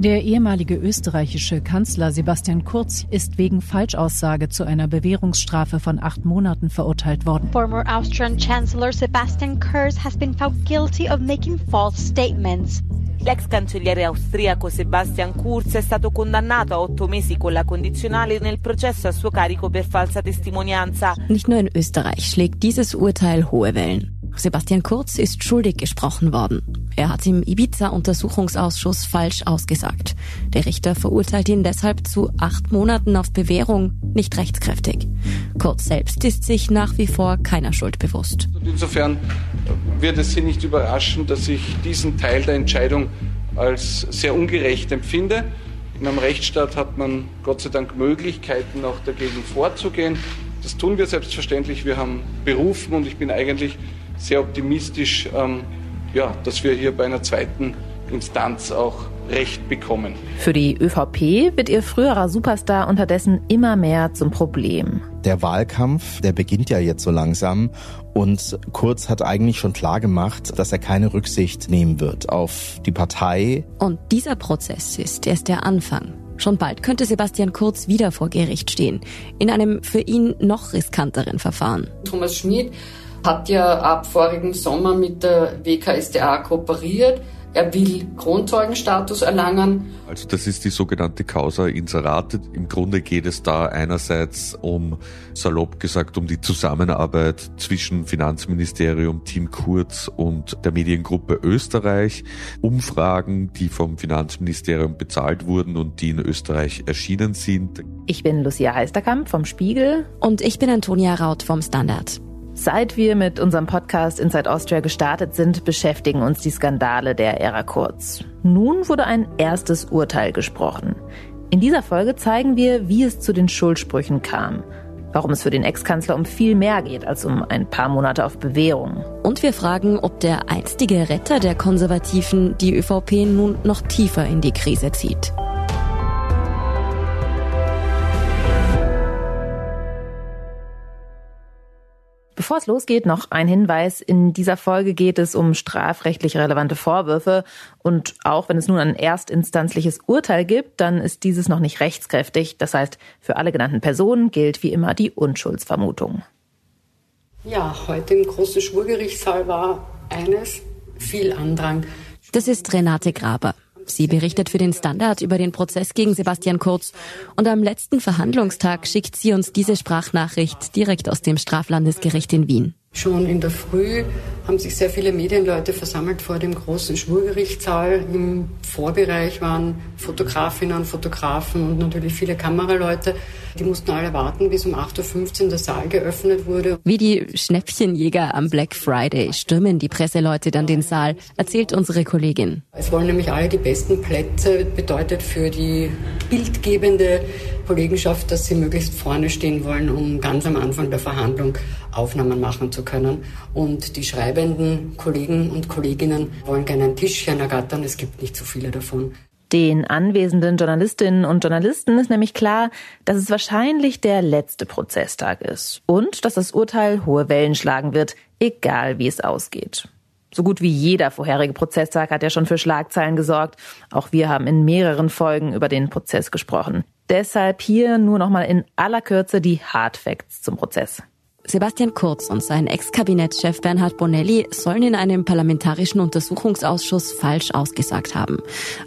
Der ehemalige österreichische Kanzler Sebastian Kurz ist wegen Falschaussage zu einer Bewährungsstrafe von acht Monaten verurteilt worden. Former Austrian Chancellor Sebastian Kurz has been found guilty of making false statements. L'ex cancelliere austriaco Sebastian Kurz è stato condannato a otto mesi con la condizionale nel processo a suo carico per falsa testimonianza. Nicht nur in Österreich schlägt dieses Urteil hohe Wellen. Sebastian Kurz ist schuldig gesprochen worden. Er hat im Ibiza-Untersuchungsausschuss falsch ausgesagt. Der Richter verurteilt ihn deshalb zu acht Monaten auf Bewährung, nicht rechtskräftig. Kurz selbst ist sich nach wie vor keiner Schuld bewusst. Insofern wird es Sie nicht überraschen, dass ich diesen Teil der Entscheidung als sehr ungerecht empfinde. In einem Rechtsstaat hat man Gott sei Dank Möglichkeiten, auch dagegen vorzugehen. Das tun wir selbstverständlich. Wir haben berufen und ich bin eigentlich sehr optimistisch, ähm, ja, dass wir hier bei einer zweiten Instanz auch Recht bekommen. Für die ÖVP wird ihr früherer Superstar unterdessen immer mehr zum Problem. Der Wahlkampf, der beginnt ja jetzt so langsam und Kurz hat eigentlich schon klar gemacht, dass er keine Rücksicht nehmen wird auf die Partei. Und dieser Prozess ist erst der Anfang. Schon bald könnte Sebastian Kurz wieder vor Gericht stehen, in einem für ihn noch riskanteren Verfahren. Thomas Schmid hat ja ab vorigen Sommer mit der WKSDA kooperiert. Er will Kronzeugenstatus erlangen. Also das ist die sogenannte Causa Inserate. Im Grunde geht es da einerseits um, salopp gesagt, um die Zusammenarbeit zwischen Finanzministerium, Team Kurz und der Mediengruppe Österreich. Umfragen, die vom Finanzministerium bezahlt wurden und die in Österreich erschienen sind. Ich bin Lucia Heisterkamp vom Spiegel. Und ich bin Antonia Raut vom Standard. Seit wir mit unserem Podcast Inside Austria gestartet sind, beschäftigen uns die Skandale der Ära Kurz. Nun wurde ein erstes Urteil gesprochen. In dieser Folge zeigen wir, wie es zu den Schuldsprüchen kam, warum es für den Ex-Kanzler um viel mehr geht als um ein paar Monate auf Bewährung. Und wir fragen, ob der einstige Retter der Konservativen die ÖVP nun noch tiefer in die Krise zieht. Bevor es losgeht, noch ein Hinweis. In dieser Folge geht es um strafrechtlich relevante Vorwürfe. Und auch wenn es nun ein erstinstanzliches Urteil gibt, dann ist dieses noch nicht rechtskräftig. Das heißt, für alle genannten Personen gilt wie immer die Unschuldsvermutung. Ja, heute im großen Schwurgerichtssaal war eines, viel Andrang. Das ist Renate Graber. Sie berichtet für den Standard über den Prozess gegen Sebastian Kurz. Und am letzten Verhandlungstag schickt sie uns diese Sprachnachricht direkt aus dem Straflandesgericht in Wien. Schon in der Früh haben sich sehr viele Medienleute versammelt vor dem großen Schwurgerichtssaal. Im Vorbereich waren Fotografinnen, Fotografen und natürlich viele Kameraleute. Die mussten alle warten, bis um 8.15 Uhr der Saal geöffnet wurde. Wie die Schnäppchenjäger am Black Friday stürmen die Presseleute dann den Saal, erzählt unsere Kollegin. Es wollen nämlich alle die besten Plätze, bedeutet für die bildgebende Kollegenschaft, dass sie möglichst vorne stehen wollen, um ganz am Anfang der Verhandlung Aufnahmen machen zu können. Und die schreibenden Kollegen und Kolleginnen wollen gerne ein Tischchen ergattern. Es gibt nicht so viele davon. Den anwesenden Journalistinnen und Journalisten ist nämlich klar, dass es wahrscheinlich der letzte Prozesstag ist und dass das Urteil hohe Wellen schlagen wird, egal wie es ausgeht. So gut wie jeder vorherige Prozesstag hat ja schon für Schlagzeilen gesorgt. Auch wir haben in mehreren Folgen über den Prozess gesprochen. Deshalb hier nur noch mal in aller Kürze die Hard Facts zum Prozess. Sebastian Kurz und sein Ex-Kabinettschef Bernhard Bonelli sollen in einem parlamentarischen Untersuchungsausschuss falsch ausgesagt haben.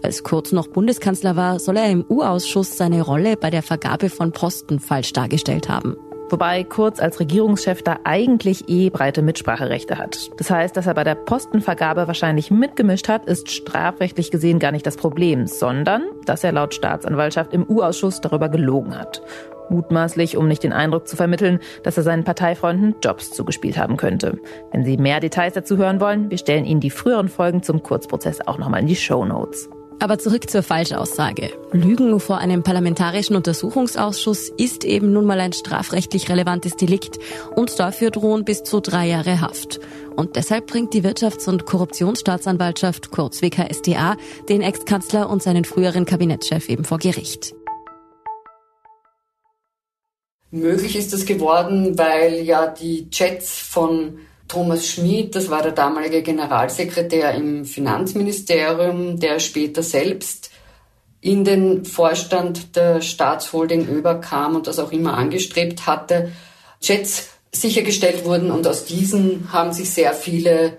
Als Kurz noch Bundeskanzler war, soll er im U-Ausschuss seine Rolle bei der Vergabe von Posten falsch dargestellt haben. Wobei Kurz als Regierungschef da eigentlich eh breite Mitspracherechte hat. Das heißt, dass er bei der Postenvergabe wahrscheinlich mitgemischt hat, ist strafrechtlich gesehen gar nicht das Problem, sondern dass er laut Staatsanwaltschaft im U-Ausschuss darüber gelogen hat. Mutmaßlich, um nicht den Eindruck zu vermitteln, dass er seinen Parteifreunden Jobs zugespielt haben könnte. Wenn Sie mehr Details dazu hören wollen, wir stellen Ihnen die früheren Folgen zum Kurzprozess auch nochmal in die Show Notes. Aber zurück zur Falschaussage. Lügen vor einem parlamentarischen Untersuchungsausschuss ist eben nun mal ein strafrechtlich relevantes Delikt und dafür drohen bis zu drei Jahre Haft. Und deshalb bringt die Wirtschafts- und Korruptionsstaatsanwaltschaft, kurz WKSDA, den Ex-Kanzler und seinen früheren Kabinettschef eben vor Gericht. Möglich ist das geworden, weil ja die Chats von Thomas Schmid, das war der damalige Generalsekretär im Finanzministerium, der später selbst in den Vorstand der Staatsholding überkam und das auch immer angestrebt hatte, Chats sichergestellt wurden und aus diesen haben sich sehr viele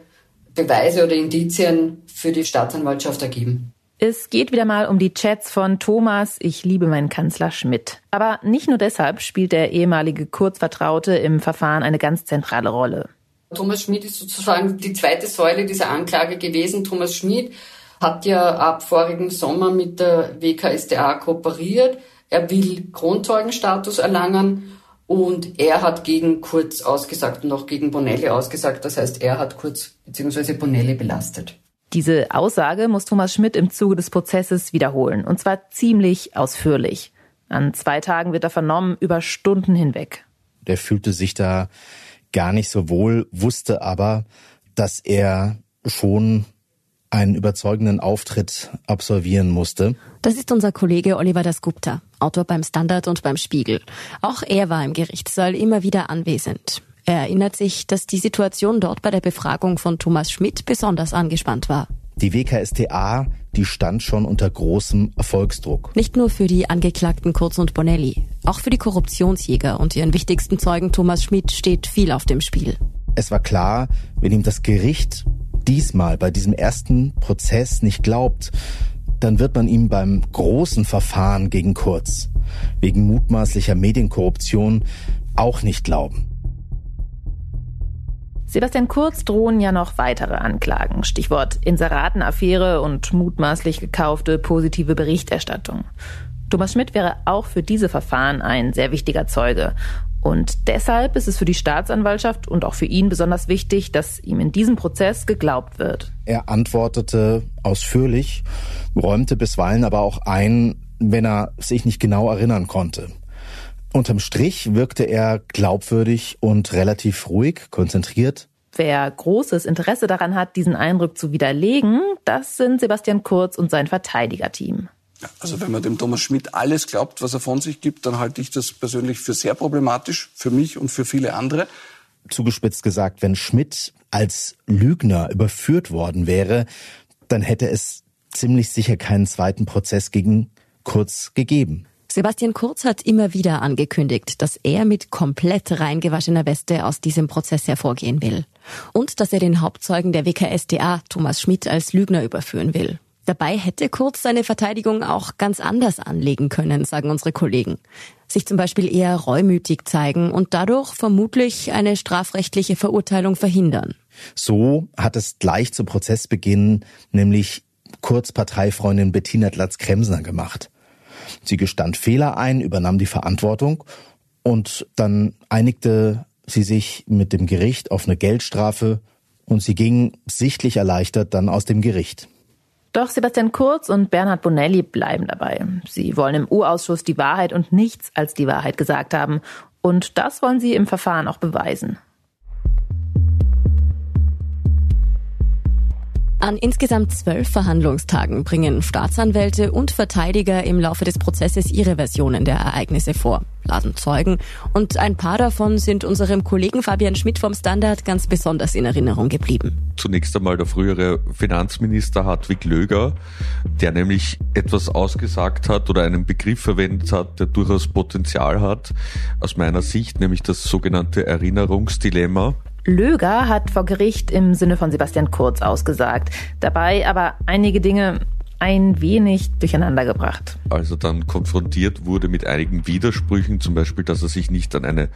Beweise oder Indizien für die Staatsanwaltschaft ergeben. Es geht wieder mal um die Chats von Thomas, ich liebe meinen Kanzler Schmidt. Aber nicht nur deshalb spielt der ehemalige Kurzvertraute im Verfahren eine ganz zentrale Rolle. Thomas Schmidt ist sozusagen die zweite Säule dieser Anklage gewesen. Thomas Schmidt hat ja ab vorigen Sommer mit der WKSDA kooperiert. Er will Kronzeugenstatus erlangen und er hat gegen Kurz ausgesagt und auch gegen Bonelli ausgesagt. Das heißt, er hat Kurz bzw. Bonelli belastet. Diese Aussage muss Thomas Schmidt im Zuge des Prozesses wiederholen, und zwar ziemlich ausführlich. An zwei Tagen wird er vernommen, über Stunden hinweg. Der fühlte sich da gar nicht so wohl, wusste aber, dass er schon einen überzeugenden Auftritt absolvieren musste. Das ist unser Kollege Oliver Dasgupta, Autor beim Standard und beim Spiegel. Auch er war im Gerichtssaal immer wieder anwesend. Er erinnert sich, dass die Situation dort bei der Befragung von Thomas Schmidt besonders angespannt war. Die WKStA, die stand schon unter großem Erfolgsdruck. Nicht nur für die Angeklagten Kurz und Bonelli, auch für die Korruptionsjäger und ihren wichtigsten Zeugen Thomas Schmidt steht viel auf dem Spiel. Es war klar, wenn ihm das Gericht diesmal bei diesem ersten Prozess nicht glaubt, dann wird man ihm beim großen Verfahren gegen Kurz wegen mutmaßlicher Medienkorruption auch nicht glauben. Sebastian Kurz drohen ja noch weitere Anklagen. Stichwort Inseratenaffäre und mutmaßlich gekaufte positive Berichterstattung. Thomas Schmidt wäre auch für diese Verfahren ein sehr wichtiger Zeuge. Und deshalb ist es für die Staatsanwaltschaft und auch für ihn besonders wichtig, dass ihm in diesem Prozess geglaubt wird. Er antwortete ausführlich, räumte bisweilen aber auch ein, wenn er sich nicht genau erinnern konnte. Unterm Strich wirkte er glaubwürdig und relativ ruhig, konzentriert. Wer großes Interesse daran hat, diesen Eindruck zu widerlegen, das sind Sebastian Kurz und sein Verteidigerteam. Also wenn man dem Thomas Schmidt alles glaubt, was er von sich gibt, dann halte ich das persönlich für sehr problematisch, für mich und für viele andere. Zugespitzt gesagt, wenn Schmidt als Lügner überführt worden wäre, dann hätte es ziemlich sicher keinen zweiten Prozess gegen Kurz gegeben. Sebastian Kurz hat immer wieder angekündigt, dass er mit komplett reingewaschener Weste aus diesem Prozess hervorgehen will. Und dass er den Hauptzeugen der WKSDA, Thomas Schmidt, als Lügner überführen will. Dabei hätte Kurz seine Verteidigung auch ganz anders anlegen können, sagen unsere Kollegen. Sich zum Beispiel eher reumütig zeigen und dadurch vermutlich eine strafrechtliche Verurteilung verhindern. So hat es gleich zu Prozessbeginn nämlich Kurz Parteifreundin Bettina Glatz-Kremsner gemacht. Sie gestand Fehler ein, übernahm die Verantwortung und dann einigte sie sich mit dem Gericht auf eine Geldstrafe und sie ging sichtlich erleichtert dann aus dem Gericht. Doch Sebastian Kurz und Bernhard Bonelli bleiben dabei. Sie wollen im U-Ausschuss die Wahrheit und nichts als die Wahrheit gesagt haben. Und das wollen sie im Verfahren auch beweisen. An insgesamt zwölf Verhandlungstagen bringen Staatsanwälte und Verteidiger im Laufe des Prozesses ihre Versionen der Ereignisse vor, laden Zeugen und ein paar davon sind unserem Kollegen Fabian Schmidt vom Standard ganz besonders in Erinnerung geblieben. Zunächst einmal der frühere Finanzminister Hartwig Löger, der nämlich etwas ausgesagt hat oder einen Begriff verwendet hat, der durchaus Potenzial hat, aus meiner Sicht, nämlich das sogenannte Erinnerungsdilemma. Löger hat vor Gericht im Sinne von Sebastian Kurz ausgesagt, dabei aber einige Dinge ein wenig durcheinander gebracht. Also dann konfrontiert wurde mit einigen Widersprüchen, zum Beispiel, dass er sich nicht an eine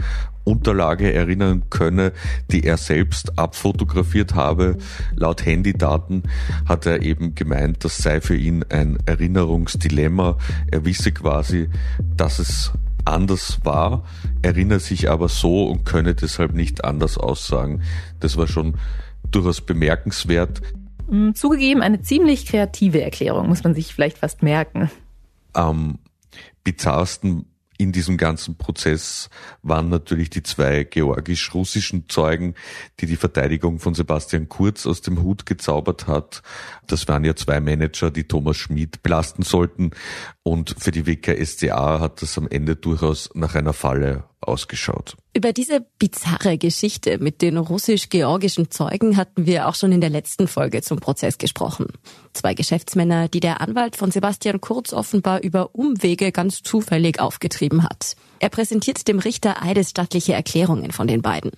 Unterlage erinnern könne, die er selbst abfotografiert habe. Laut Handydaten hat er eben gemeint, das sei für ihn ein Erinnerungsdilemma. Er wisse quasi, dass es anders war, erinnert sich aber so und könne deshalb nicht anders aussagen. Das war schon durchaus bemerkenswert. Mm, zugegeben, eine ziemlich kreative Erklärung, muss man sich vielleicht fast merken. Am bizarrsten in diesem ganzen Prozess waren natürlich die zwei georgisch-russischen Zeugen, die die Verteidigung von Sebastian Kurz aus dem Hut gezaubert hat. Das waren ja zwei Manager, die Thomas Schmid belasten sollten. Und für die WKSDA hat das am Ende durchaus nach einer Falle ausgeschaut. Über diese bizarre Geschichte mit den russisch-georgischen Zeugen hatten wir auch schon in der letzten Folge zum Prozess gesprochen. Zwei Geschäftsmänner, die der Anwalt von Sebastian Kurz offenbar über Umwege ganz zufällig aufgetrieben hat. Er präsentiert dem Richter eidesstattliche Erklärungen von den beiden.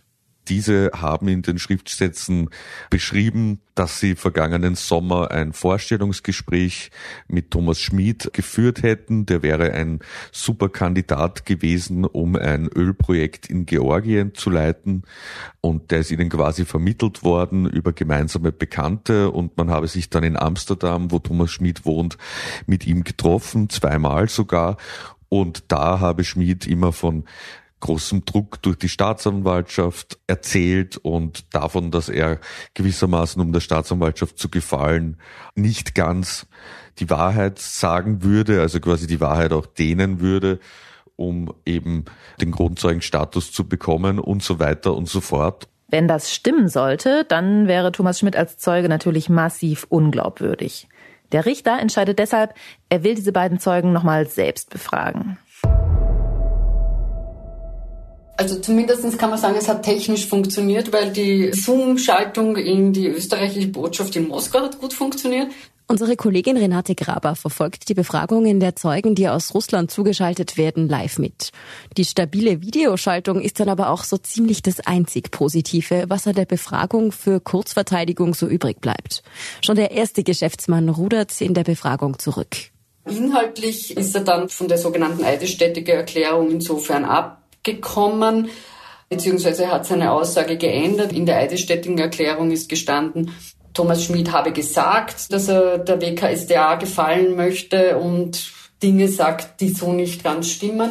Diese haben in den Schriftsätzen beschrieben, dass sie vergangenen Sommer ein Vorstellungsgespräch mit Thomas Schmid geführt hätten. Der wäre ein super Kandidat gewesen, um ein Ölprojekt in Georgien zu leiten. Und der ist ihnen quasi vermittelt worden über gemeinsame Bekannte. Und man habe sich dann in Amsterdam, wo Thomas Schmid wohnt, mit ihm getroffen, zweimal sogar. Und da habe Schmid immer von großem Druck durch die Staatsanwaltschaft erzählt und davon, dass er gewissermaßen, um der Staatsanwaltschaft zu gefallen, nicht ganz die Wahrheit sagen würde, also quasi die Wahrheit auch dehnen würde, um eben den Grundzeugenstatus zu bekommen und so weiter und so fort. Wenn das stimmen sollte, dann wäre Thomas Schmidt als Zeuge natürlich massiv unglaubwürdig. Der Richter entscheidet deshalb, er will diese beiden Zeugen nochmal selbst befragen. Also zumindest kann man sagen, es hat technisch funktioniert, weil die Zoom-Schaltung in die österreichische Botschaft in Moskau hat gut funktioniert. Unsere Kollegin Renate Graber verfolgt die Befragungen der Zeugen, die aus Russland zugeschaltet werden, live mit. Die stabile Videoschaltung ist dann aber auch so ziemlich das einzig Positive, was an der Befragung für Kurzverteidigung so übrig bleibt. Schon der erste Geschäftsmann rudert in der Befragung zurück. Inhaltlich ist er dann von der sogenannten Eidesstättige Erklärung insofern ab, gekommen, beziehungsweise hat seine Aussage geändert. In der Eidesstättigen Erklärung ist gestanden, Thomas Schmid habe gesagt, dass er der WKSDA gefallen möchte und Dinge sagt, die so nicht ganz stimmen.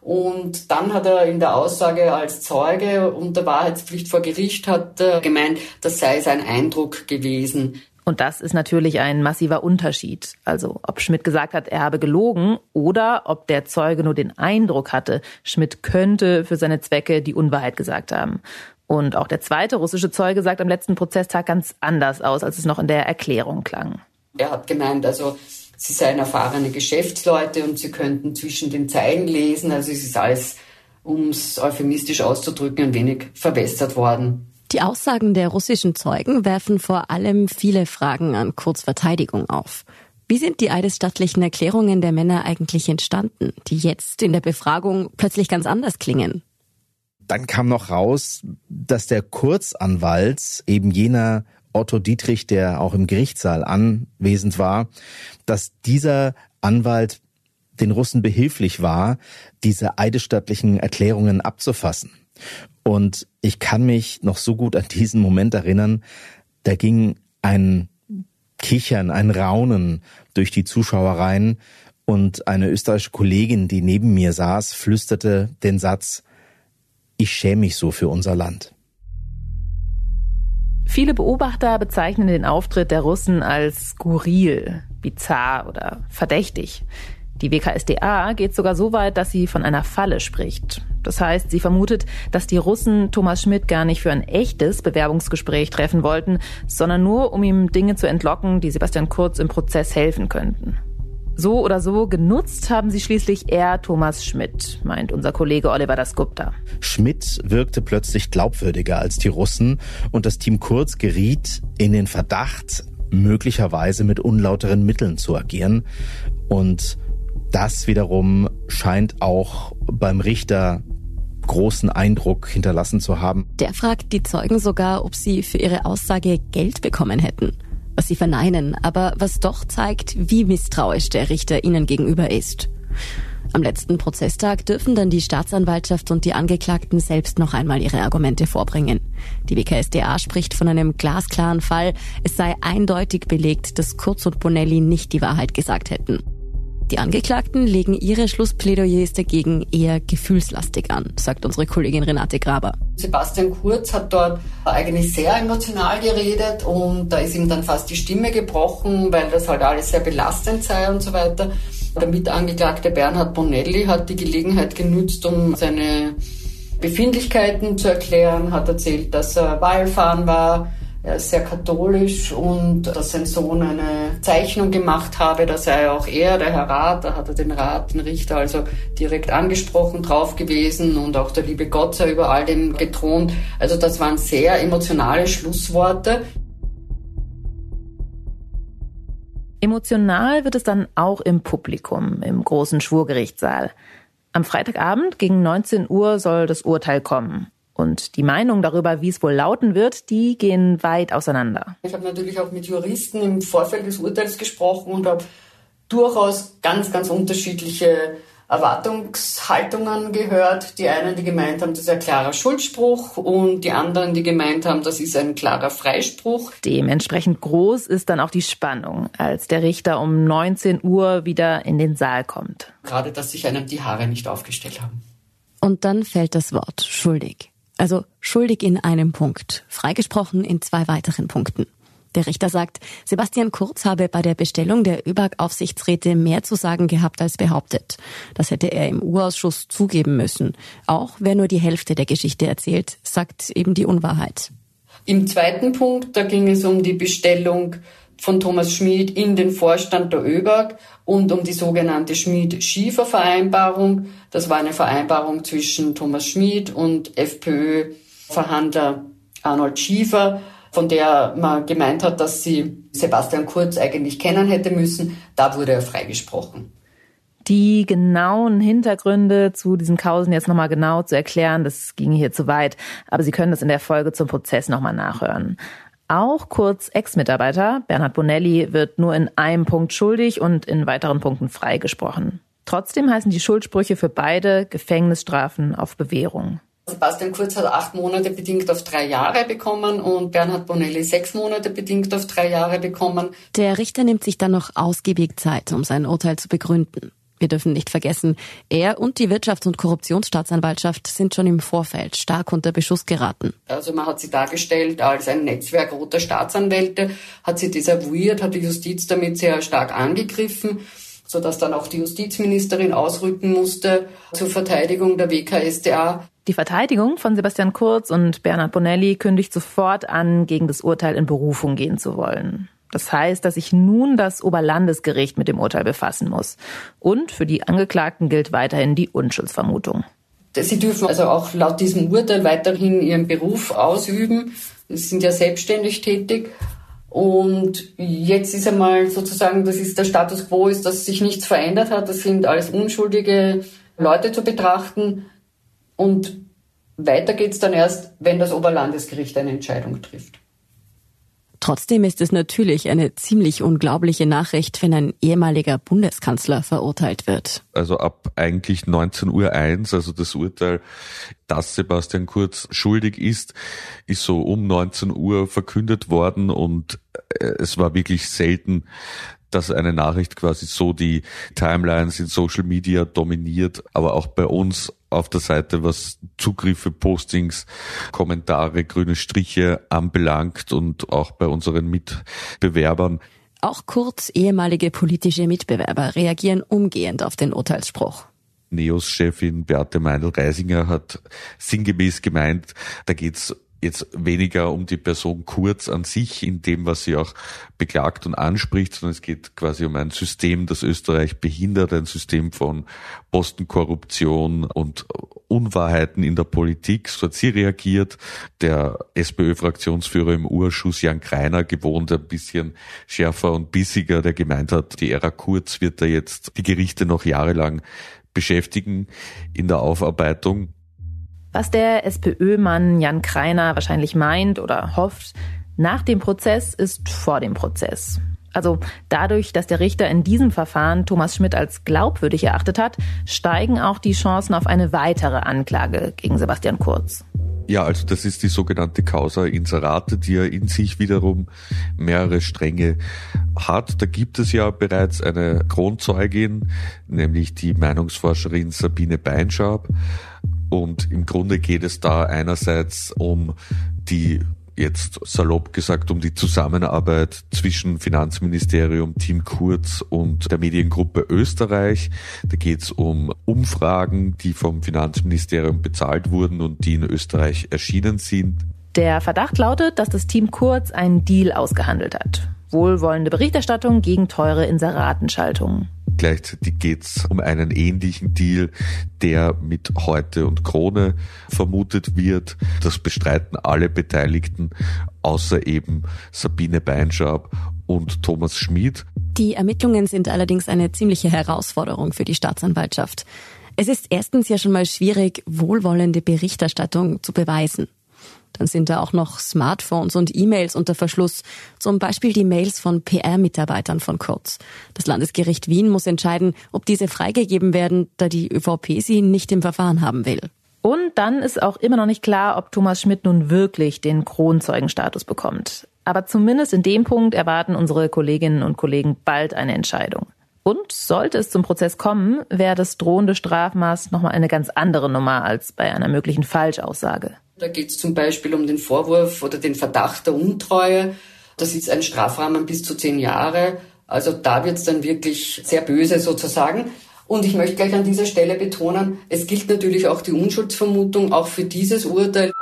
Und dann hat er in der Aussage als Zeuge unter Wahrheitspflicht vor Gericht hat gemeint, das sei sein Eindruck gewesen. Und das ist natürlich ein massiver Unterschied. Also ob Schmidt gesagt hat, er habe gelogen oder ob der Zeuge nur den Eindruck hatte, Schmidt könnte für seine Zwecke die Unwahrheit gesagt haben. Und auch der zweite russische Zeuge sagt am letzten Prozesstag ganz anders aus, als es noch in der Erklärung klang. Er hat gemeint, also sie seien erfahrene Geschäftsleute und sie könnten zwischen den Zeilen lesen. Also es ist alles, um es euphemistisch auszudrücken, ein wenig verwässert worden. Die Aussagen der russischen Zeugen werfen vor allem viele Fragen an Kurzverteidigung auf. Wie sind die eidesstattlichen Erklärungen der Männer eigentlich entstanden, die jetzt in der Befragung plötzlich ganz anders klingen? Dann kam noch raus, dass der Kurzanwalt, eben jener Otto Dietrich, der auch im Gerichtssaal anwesend war, dass dieser Anwalt den Russen behilflich war, diese eidesstattlichen Erklärungen abzufassen. Und ich kann mich noch so gut an diesen Moment erinnern. Da ging ein Kichern, ein Raunen durch die Zuschauereien und eine österreichische Kollegin, die neben mir saß, flüsterte den Satz, ich schäme mich so für unser Land. Viele Beobachter bezeichnen den Auftritt der Russen als skurril, bizarr oder verdächtig. Die WKSDA geht sogar so weit, dass sie von einer Falle spricht. Das heißt, sie vermutet, dass die Russen Thomas Schmidt gar nicht für ein echtes Bewerbungsgespräch treffen wollten, sondern nur, um ihm Dinge zu entlocken, die Sebastian Kurz im Prozess helfen könnten. So oder so genutzt haben sie schließlich eher Thomas Schmidt, meint unser Kollege Oliver Dasgupta. Schmidt wirkte plötzlich glaubwürdiger als die Russen und das Team Kurz geriet in den Verdacht, möglicherweise mit unlauteren Mitteln zu agieren. Und das wiederum scheint auch beim Richter großen Eindruck hinterlassen zu haben. Der fragt die Zeugen sogar, ob sie für ihre Aussage Geld bekommen hätten. Was sie verneinen, aber was doch zeigt, wie misstrauisch der Richter ihnen gegenüber ist. Am letzten Prozesstag dürfen dann die Staatsanwaltschaft und die Angeklagten selbst noch einmal ihre Argumente vorbringen. Die WKSDA spricht von einem glasklaren Fall. Es sei eindeutig belegt, dass Kurz und Bonelli nicht die Wahrheit gesagt hätten. Die Angeklagten legen ihre Schlussplädoyers dagegen eher gefühlslastig an, sagt unsere Kollegin Renate Graber. Sebastian Kurz hat dort eigentlich sehr emotional geredet und da ist ihm dann fast die Stimme gebrochen, weil das halt alles sehr belastend sei und so weiter. Der Mitangeklagte Bernhard Bonelli hat die Gelegenheit genützt, um seine Befindlichkeiten zu erklären, hat erzählt, dass er Wallfahren war, er ist sehr katholisch und dass sein Sohn eine Zeichnung gemacht habe, da sei auch er, der Herr Rat, da hat er den Rat, den Richter also direkt angesprochen drauf gewesen und auch der liebe Gott sei über all dem gethront. Also das waren sehr emotionale Schlussworte. Emotional wird es dann auch im Publikum, im großen Schwurgerichtssaal. Am Freitagabend gegen 19 Uhr soll das Urteil kommen. Und die Meinungen darüber, wie es wohl lauten wird, die gehen weit auseinander. Ich habe natürlich auch mit Juristen im Vorfeld des Urteils gesprochen und habe durchaus ganz, ganz unterschiedliche Erwartungshaltungen gehört. Die einen, die gemeint haben, das ist ein klarer Schuldspruch und die anderen, die gemeint haben, das ist ein klarer Freispruch. Dementsprechend groß ist dann auch die Spannung, als der Richter um 19 Uhr wieder in den Saal kommt. Gerade, dass sich einem die Haare nicht aufgestellt haben. Und dann fällt das Wort schuldig. Also schuldig in einem Punkt, freigesprochen in zwei weiteren Punkten. Der Richter sagt, Sebastian Kurz habe bei der Bestellung der ÖBAG-Aufsichtsräte mehr zu sagen gehabt als behauptet. Das hätte er im U-Ausschuss zugeben müssen. Auch wer nur die Hälfte der Geschichte erzählt, sagt eben die Unwahrheit. Im zweiten Punkt, da ging es um die Bestellung von Thomas Schmid in den Vorstand der ÖBAG und um die sogenannte Schmid-Schiefer-Vereinbarung. Das war eine Vereinbarung zwischen Thomas Schmid und FPÖ-Verhandler Arnold Schiefer, von der man gemeint hat, dass sie Sebastian Kurz eigentlich kennen hätte müssen. Da wurde er freigesprochen. Die genauen Hintergründe zu diesen Kausen jetzt nochmal genau zu erklären, das ging hier zu weit. Aber Sie können das in der Folge zum Prozess nochmal nachhören. Auch Kurz Ex-Mitarbeiter Bernhard Bonelli wird nur in einem Punkt schuldig und in weiteren Punkten freigesprochen. Trotzdem heißen die Schuldsprüche für beide Gefängnisstrafen auf Bewährung. Sebastian Kurz hat acht Monate bedingt auf drei Jahre bekommen und Bernhard Bonelli sechs Monate bedingt auf drei Jahre bekommen. Der Richter nimmt sich dann noch ausgiebig Zeit, um sein Urteil zu begründen. Wir dürfen nicht vergessen, er und die Wirtschafts- und Korruptionsstaatsanwaltschaft sind schon im Vorfeld stark unter Beschuss geraten. Also man hat sie dargestellt als ein Netzwerk roter Staatsanwälte, hat sie desavouiert, hat die Justiz damit sehr stark angegriffen sodass dann auch die Justizministerin ausrücken musste zur Verteidigung der WKSDA. Die Verteidigung von Sebastian Kurz und Bernhard Bonelli kündigt sofort an, gegen das Urteil in Berufung gehen zu wollen. Das heißt, dass sich nun das Oberlandesgericht mit dem Urteil befassen muss. Und für die Angeklagten gilt weiterhin die Unschuldsvermutung. Sie dürfen also auch laut diesem Urteil weiterhin ihren Beruf ausüben. Sie sind ja selbstständig tätig. Und jetzt ist einmal sozusagen, das ist der Status quo, ist, dass sich nichts verändert hat. Das sind alles unschuldige Leute zu betrachten. Und weiter geht's dann erst, wenn das Oberlandesgericht eine Entscheidung trifft. Trotzdem ist es natürlich eine ziemlich unglaubliche Nachricht, wenn ein ehemaliger Bundeskanzler verurteilt wird. Also ab eigentlich 19 Uhr also das Urteil, dass Sebastian Kurz schuldig ist, ist so um 19 Uhr verkündet worden und äh, es war wirklich selten, dass eine Nachricht quasi so die Timelines in Social Media dominiert, aber auch bei uns auf der Seite, was Zugriffe, Postings, Kommentare, grüne Striche anbelangt und auch bei unseren Mitbewerbern. Auch kurz ehemalige politische Mitbewerber reagieren umgehend auf den Urteilsspruch. NEOS-Chefin Beate Meinl-Reisinger hat sinngemäß gemeint, da geht's jetzt weniger um die Person Kurz an sich, in dem, was sie auch beklagt und anspricht, sondern es geht quasi um ein System, das Österreich behindert, ein System von Postenkorruption und Unwahrheiten in der Politik. So hat sie reagiert. Der SPÖ-Fraktionsführer im Urschuss, Jan Kreiner, gewohnt ein bisschen schärfer und bissiger, der gemeint hat, die Ära Kurz wird da jetzt die Gerichte noch jahrelang beschäftigen in der Aufarbeitung. Was der SPÖ-Mann Jan Kreiner wahrscheinlich meint oder hofft, nach dem Prozess ist vor dem Prozess. Also dadurch, dass der Richter in diesem Verfahren Thomas Schmidt als glaubwürdig erachtet hat, steigen auch die Chancen auf eine weitere Anklage gegen Sebastian Kurz. Ja, also das ist die sogenannte Causa Inserate, die ja in sich wiederum mehrere Stränge hat. Da gibt es ja bereits eine Kronzeugin, nämlich die Meinungsforscherin Sabine Beinschab. Und im Grunde geht es da einerseits um die jetzt salopp gesagt um die Zusammenarbeit zwischen Finanzministerium, Team Kurz und der Mediengruppe Österreich. Da geht es um Umfragen, die vom Finanzministerium bezahlt wurden und die in Österreich erschienen sind. Der Verdacht lautet, dass das Team Kurz einen Deal ausgehandelt hat. Wohlwollende Berichterstattung gegen teure Inseratenschaltungen. Gleichzeitig geht es um einen ähnlichen Deal, der mit Heute und Krone vermutet wird. Das bestreiten alle Beteiligten, außer eben Sabine Beinschab und Thomas Schmid. Die Ermittlungen sind allerdings eine ziemliche Herausforderung für die Staatsanwaltschaft. Es ist erstens ja schon mal schwierig, wohlwollende Berichterstattung zu beweisen. Dann sind da auch noch Smartphones und E-Mails unter Verschluss, zum Beispiel die Mails von PR-Mitarbeitern von Kurz. Das Landesgericht Wien muss entscheiden, ob diese freigegeben werden, da die ÖVP sie nicht im Verfahren haben will. Und dann ist auch immer noch nicht klar, ob Thomas Schmidt nun wirklich den Kronzeugenstatus bekommt. Aber zumindest in dem Punkt erwarten unsere Kolleginnen und Kollegen bald eine Entscheidung. Und sollte es zum Prozess kommen, wäre das drohende Strafmaß nochmal eine ganz andere Nummer als bei einer möglichen Falschaussage. Da geht es zum Beispiel um den Vorwurf oder den Verdacht der Untreue. Das ist ein Strafrahmen bis zu zehn Jahre. Also da wird es dann wirklich sehr böse sozusagen. Und ich möchte gleich an dieser Stelle betonen, es gilt natürlich auch die Unschuldsvermutung, auch für dieses Urteil.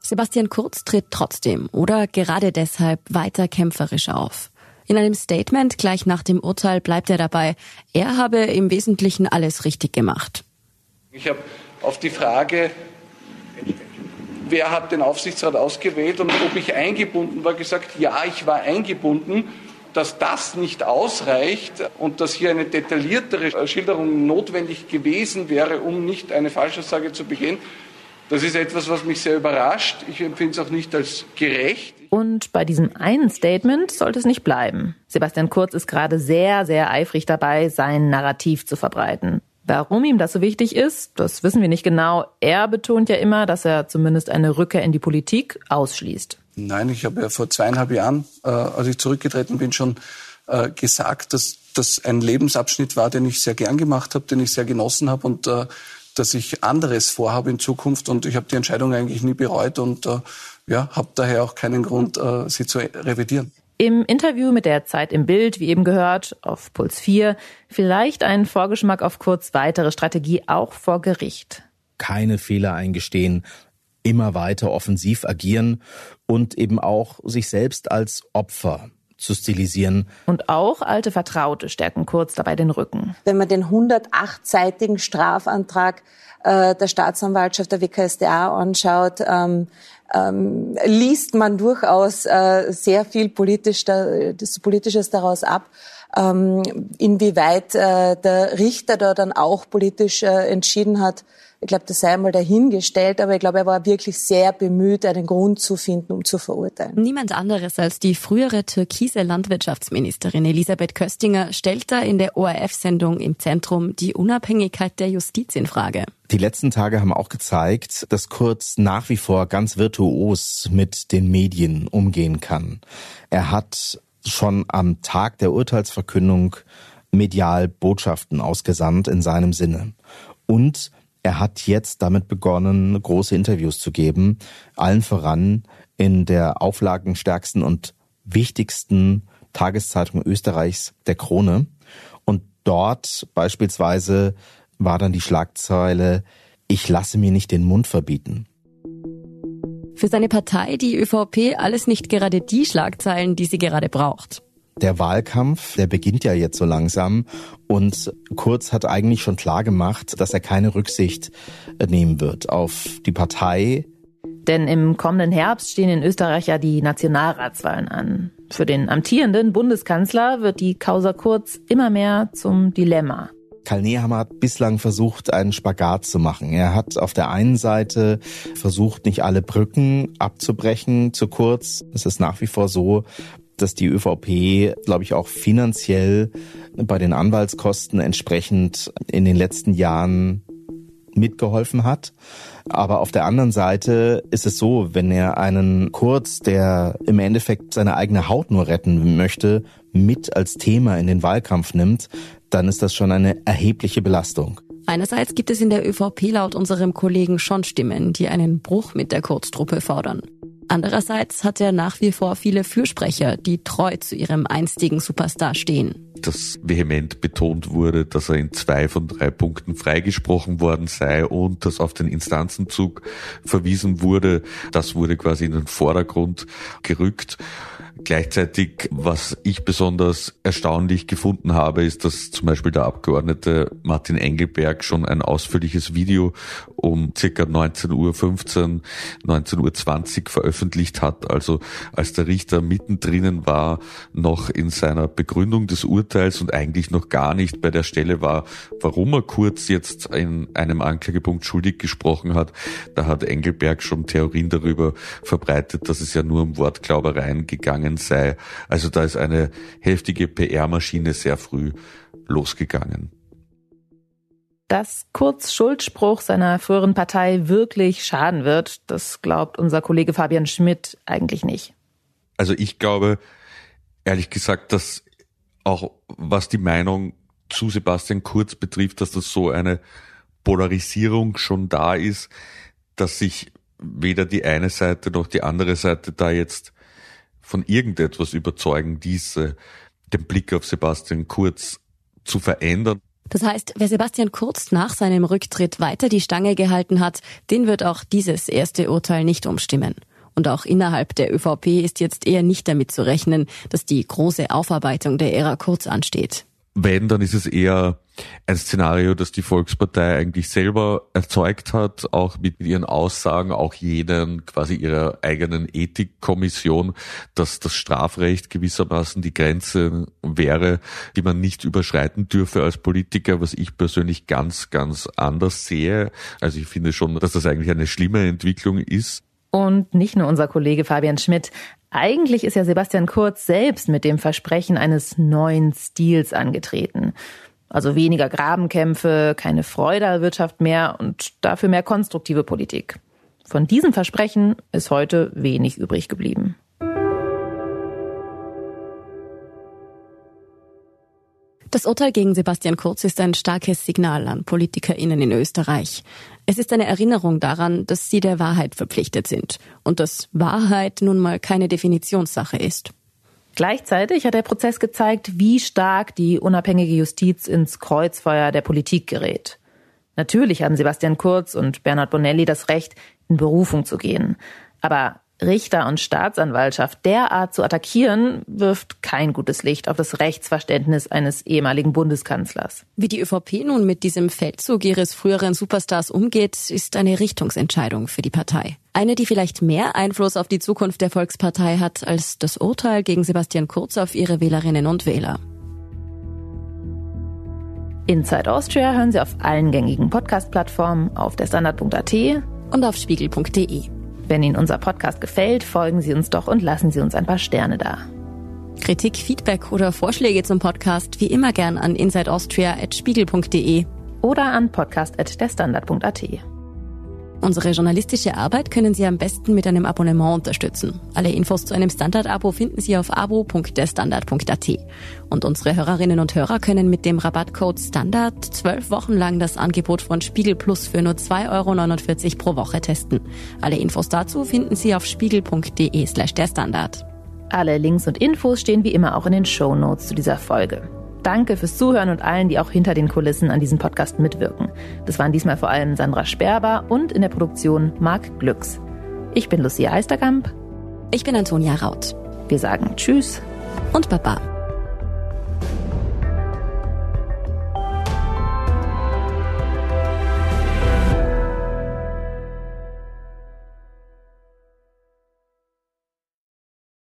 Sebastian Kurz tritt trotzdem oder gerade deshalb weiter kämpferisch auf. In einem Statement gleich nach dem Urteil bleibt er dabei, er habe im Wesentlichen alles richtig gemacht. Ich habe auf die Frage, wer hat den Aufsichtsrat ausgewählt und ob ich eingebunden war, gesagt, ja, ich war eingebunden. Dass das nicht ausreicht und dass hier eine detailliertere Schilderung notwendig gewesen wäre, um nicht eine Falschaussage zu begehen, das ist etwas, was mich sehr überrascht. Ich empfinde es auch nicht als gerecht. Und bei diesem einen Statement sollte es nicht bleiben. Sebastian Kurz ist gerade sehr, sehr eifrig dabei, sein Narrativ zu verbreiten. Warum ihm das so wichtig ist, das wissen wir nicht genau. Er betont ja immer, dass er zumindest eine Rückkehr in die Politik ausschließt. Nein, ich habe ja vor zweieinhalb Jahren, äh, als ich zurückgetreten bin, schon äh, gesagt, dass das ein Lebensabschnitt war, den ich sehr gern gemacht habe, den ich sehr genossen habe und äh, dass ich anderes vorhabe in Zukunft. Und ich habe die Entscheidung eigentlich nie bereut und äh, ja, habe daher auch keinen Grund, äh, sie zu revidieren. Im Interview mit der Zeit im Bild, wie eben gehört, auf Puls 4, vielleicht ein Vorgeschmack auf kurz weitere Strategie auch vor Gericht. Keine Fehler eingestehen, immer weiter offensiv agieren und eben auch sich selbst als Opfer zu stilisieren. Und auch alte Vertraute stärken kurz dabei den Rücken. Wenn man den 108-seitigen Strafantrag äh, der Staatsanwaltschaft der WKSDA anschaut, ähm, ähm, liest man durchaus äh, sehr viel politisch da, Politisches daraus ab. Ähm, inwieweit äh, der Richter da dann auch politisch äh, entschieden hat, ich glaube, das sei einmal dahingestellt, aber ich glaube, er war wirklich sehr bemüht, einen Grund zu finden, um zu verurteilen. Niemand anderes als die frühere türkise Landwirtschaftsministerin Elisabeth Köstinger stellt da in der ORF-Sendung im Zentrum die Unabhängigkeit der Justiz in Frage. Die letzten Tage haben auch gezeigt, dass Kurz nach wie vor ganz virtuos mit den Medien umgehen kann. Er hat schon am Tag der Urteilsverkündung medial Botschaften ausgesandt in seinem Sinne. Und er hat jetzt damit begonnen, große Interviews zu geben, allen voran in der auflagenstärksten und wichtigsten Tageszeitung Österreichs, der Krone. Und dort beispielsweise war dann die Schlagzeile, ich lasse mir nicht den Mund verbieten. Für seine Partei, die ÖVP, alles nicht gerade die Schlagzeilen, die sie gerade braucht. Der Wahlkampf, der beginnt ja jetzt so langsam und Kurz hat eigentlich schon klar gemacht, dass er keine Rücksicht nehmen wird auf die Partei. Denn im kommenden Herbst stehen in Österreich ja die Nationalratswahlen an. Für den amtierenden Bundeskanzler wird die Causa Kurz immer mehr zum Dilemma. Karl Nehammer hat bislang versucht, einen Spagat zu machen. Er hat auf der einen Seite versucht, nicht alle Brücken abzubrechen zu kurz. Es ist nach wie vor so, dass die ÖVP, glaube ich, auch finanziell bei den Anwaltskosten entsprechend in den letzten Jahren mitgeholfen hat. Aber auf der anderen Seite ist es so, wenn er einen Kurz, der im Endeffekt seine eigene Haut nur retten möchte, mit als Thema in den Wahlkampf nimmt, dann ist das schon eine erhebliche Belastung. Einerseits gibt es in der ÖVP laut unserem Kollegen schon Stimmen, die einen Bruch mit der Kurztruppe fordern. Andererseits hat er nach wie vor viele Fürsprecher, die treu zu ihrem einstigen Superstar stehen. dass vehement betont wurde, dass er in zwei von drei Punkten freigesprochen worden sei und dass auf den Instanzenzug verwiesen wurde. Das wurde quasi in den Vordergrund gerückt. Gleichzeitig, was ich besonders erstaunlich gefunden habe, ist, dass zum Beispiel der Abgeordnete Martin Engelberg schon ein ausführliches Video um circa 19.15 Uhr, 19.20 Uhr veröffentlicht hat. Also als der Richter mittendrin war, noch in seiner Begründung des Urteils und eigentlich noch gar nicht bei der Stelle war, warum er kurz jetzt in einem Anklagepunkt schuldig gesprochen hat. Da hat Engelberg schon Theorien darüber verbreitet, dass es ja nur um Wortglaubereien gegangen gegangen sei. Also da ist eine heftige PR-Maschine sehr früh losgegangen. Dass Kurz Schuldspruch seiner früheren Partei wirklich schaden wird, das glaubt unser Kollege Fabian Schmidt eigentlich nicht. Also ich glaube, ehrlich gesagt, dass auch was die Meinung zu Sebastian Kurz betrifft, dass das so eine Polarisierung schon da ist, dass sich weder die eine Seite noch die andere Seite da jetzt von irgendetwas überzeugen, diese, den Blick auf Sebastian Kurz zu verändern. Das heißt, wer Sebastian Kurz nach seinem Rücktritt weiter die Stange gehalten hat, den wird auch dieses erste Urteil nicht umstimmen. Und auch innerhalb der ÖVP ist jetzt eher nicht damit zu rechnen, dass die große Aufarbeitung der Ära Kurz ansteht. Wenn, dann ist es eher ein Szenario, das die Volkspartei eigentlich selber erzeugt hat, auch mit ihren Aussagen, auch jenen quasi ihrer eigenen Ethikkommission, dass das Strafrecht gewissermaßen die Grenze wäre, die man nicht überschreiten dürfe als Politiker, was ich persönlich ganz, ganz anders sehe. Also ich finde schon, dass das eigentlich eine schlimme Entwicklung ist. Und nicht nur unser Kollege Fabian Schmidt. Eigentlich ist ja Sebastian Kurz selbst mit dem Versprechen eines neuen Stils angetreten. Also weniger Grabenkämpfe, keine Freuderwirtschaft mehr und dafür mehr konstruktive Politik. Von diesem Versprechen ist heute wenig übrig geblieben. Das Urteil gegen Sebastian Kurz ist ein starkes Signal an PolitikerInnen in Österreich. Es ist eine Erinnerung daran, dass sie der Wahrheit verpflichtet sind und dass Wahrheit nun mal keine Definitionssache ist. Gleichzeitig hat der Prozess gezeigt, wie stark die unabhängige Justiz ins Kreuzfeuer der Politik gerät. Natürlich haben Sebastian Kurz und Bernhard Bonelli das Recht, in Berufung zu gehen. Aber Richter und Staatsanwaltschaft derart zu attackieren, wirft kein gutes Licht auf das Rechtsverständnis eines ehemaligen Bundeskanzlers. Wie die ÖVP nun mit diesem Feldzug ihres früheren Superstars umgeht, ist eine Richtungsentscheidung für die Partei. Eine, die vielleicht mehr Einfluss auf die Zukunft der Volkspartei hat als das Urteil gegen Sebastian Kurz auf ihre Wählerinnen und Wähler. Inside Austria hören Sie auf allen gängigen Podcast-Plattformen, auf der Standard.at und auf spiegel.de. Wenn Ihnen unser Podcast gefällt, folgen Sie uns doch und lassen Sie uns ein paar Sterne da. Kritik, Feedback oder Vorschläge zum Podcast wie immer gern an insideaustria.spiegel.de oder an podcast.derstandard.at. Unsere journalistische Arbeit können Sie am besten mit einem Abonnement unterstützen. Alle Infos zu einem Standard-Abo finden Sie auf abo.derstandard.at. Und unsere Hörerinnen und Hörer können mit dem Rabattcode STANDARD zwölf Wochen lang das Angebot von Spiegel Plus für nur 2,49 Euro pro Woche testen. Alle Infos dazu finden Sie auf spiegel.de slash der Standard. Alle Links und Infos stehen wie immer auch in den Show Notes zu dieser Folge. Danke fürs Zuhören und allen, die auch hinter den Kulissen an diesem Podcast mitwirken. Das waren diesmal vor allem Sandra Sperber und in der Produktion Marc Glücks. Ich bin Lucia Eisterkamp. Ich bin Antonia Raut. Wir sagen Tschüss und Baba.